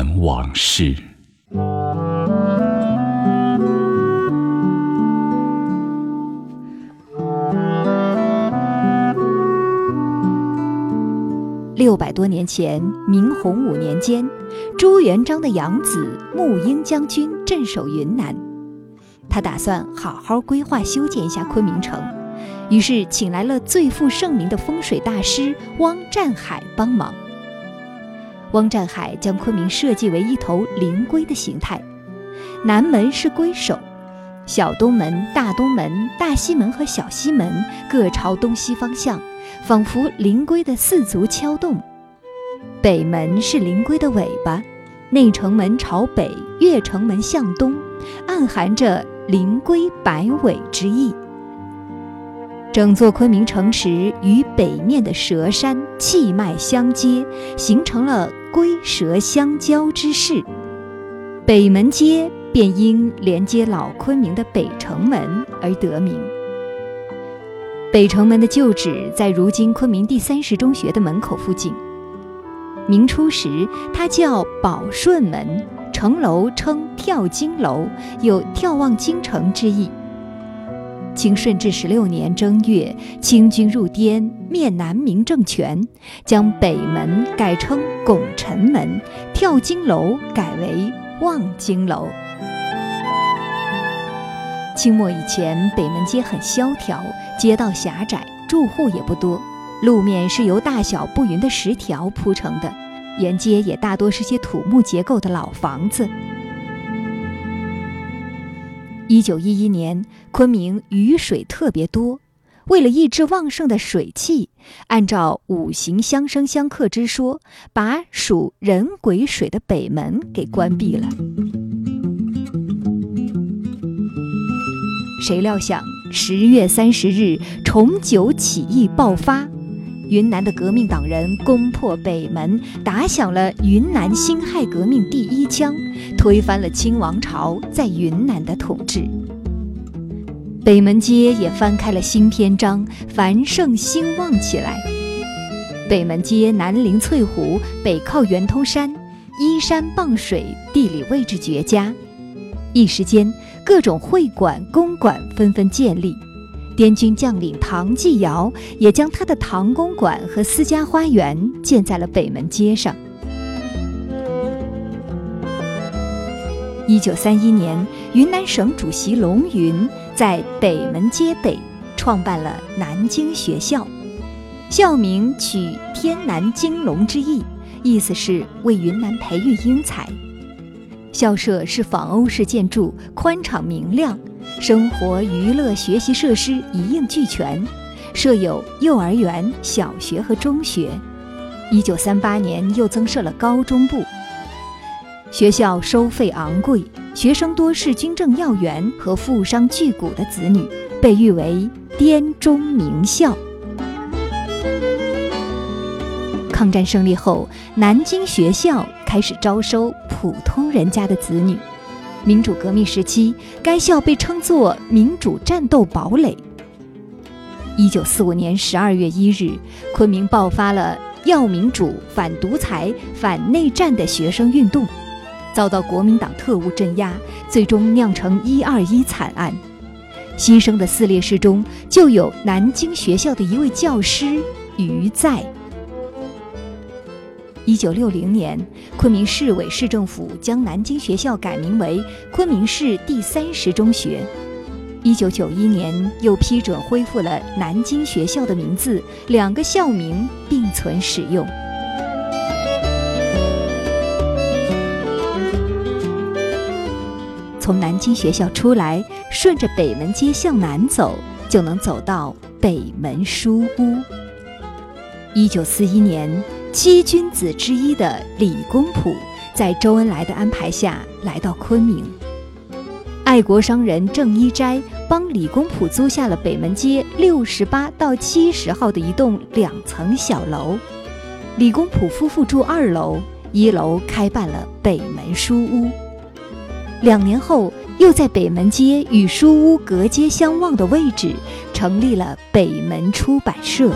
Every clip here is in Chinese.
谈往事。六百多年前，明洪武年间，朱元璋的养子穆英将军镇守云南，他打算好好规划修建一下昆明城，于是请来了最负盛名的风水大师汪占海帮忙。汪占海将昆明设计为一头灵龟的形态，南门是龟首，小东门、大东门、大西门和小西门各朝东西方向。仿佛灵龟的四足敲动，北门是灵龟的尾巴，内城门朝北，越城门向东，暗含着灵龟摆尾之意。整座昆明城池与北面的蛇山气脉相接，形成了龟蛇相交之势。北门街便因连接老昆明的北城门而得名。北城门的旧址在如今昆明第三十中学的门口附近。明初时，它叫宝顺门，城楼称跳金楼，有眺望京城之意。清顺治十六年正月，清军入滇，灭南明政权，将北门改称拱辰门，跳金楼改为望京楼。清末以前，北门街很萧条，街道狭窄，住户也不多，路面是由大小不匀的石条铺成的，沿街也大多是些土木结构的老房子。一九一一年，昆明雨水特别多，为了抑制旺盛的水汽，按照五行相生相克之说，把属人癸水的北门给关闭了。谁料想十月三十日，重九起义爆发，云南的革命党人攻破北门，打响了云南辛亥革命第一枪，推翻了清王朝在云南的统治。北门街也翻开了新篇章，繁盛兴旺起来。北门街南临翠湖，北靠圆通山，依山傍水，地理位置绝佳。一时间，各种会馆、公馆纷纷建立。滇军将领唐继尧也将他的唐公馆和私家花园建在了北门街上。一九三一年，云南省主席龙云在北门街北创办了南京学校，校名取“天南京龙”之意，意思是为云南培育英才。校舍是仿欧式建筑，宽敞明亮，生活、娱乐、学习设施一应俱全，设有幼儿园、小学和中学。一九三八年又增设了高中部。学校收费昂贵，学生多是军政要员和富商巨贾的子女，被誉为“滇中名校”。抗战胜利后，南京学校开始招收普通人家的子女。民主革命时期，该校被称作“民主战斗堡垒”。一九四五年十二月一日，昆明爆发了要民主、反独裁、反内战的学生运动，遭到国民党特务镇压，最终酿成“一二一”惨案。牺牲的四烈士中，就有南京学校的一位教师于在。一九六零年，昆明市委市政府将南京学校改名为昆明市第三十中学。一九九一年，又批准恢复了南京学校的名字，两个校名并存使用。从南京学校出来，顺着北门街向南走，就能走到北门书屋。一九四一年。七君子之一的李公朴，在周恩来的安排下来到昆明。爱国商人郑一斋帮李公朴租下了北门街六十八到七十号的一栋两层小楼。李公朴夫妇住二楼，一楼开办了北门书屋。两年后，又在北门街与书屋隔街相望的位置，成立了北门出版社。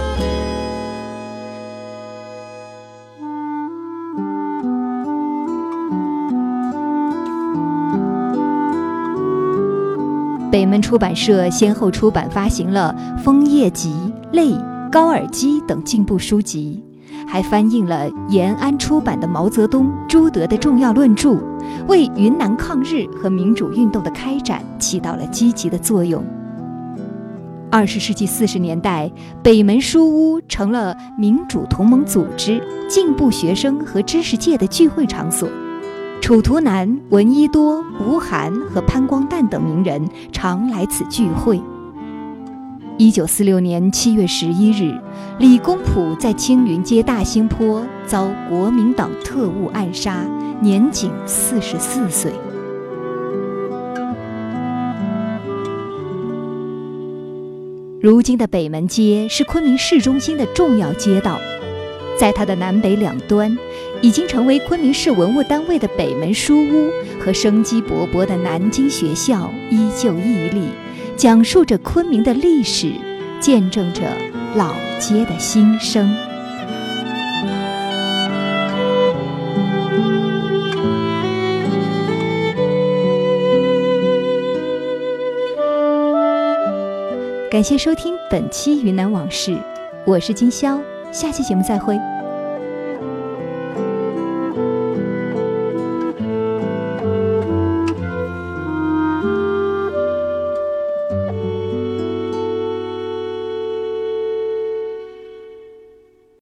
北门出版社先后出版发行了《枫叶集》《泪》《高尔基》等进步书籍，还翻印了延安出版的毛泽东、朱德的重要论著，为云南抗日和民主运动的开展起到了积极的作用。二十世纪四十年代，北门书屋成了民主同盟组织、进步学生和知识界的聚会场所。楚图南、闻一多、吴晗和潘光旦等名人常来此聚会。一九四六年七月十一日，李公朴在青云街大兴坡遭国民党特务暗杀，年仅四十四岁。如今的北门街是昆明市中心的重要街道，在它的南北两端，已经成为昆明市文物单位的北门书屋和生机勃勃的南京学校依旧屹立，讲述着昆明的历史，见证着老街的新生。感谢收听本期《云南往事》，我是金潇，下期节目再会。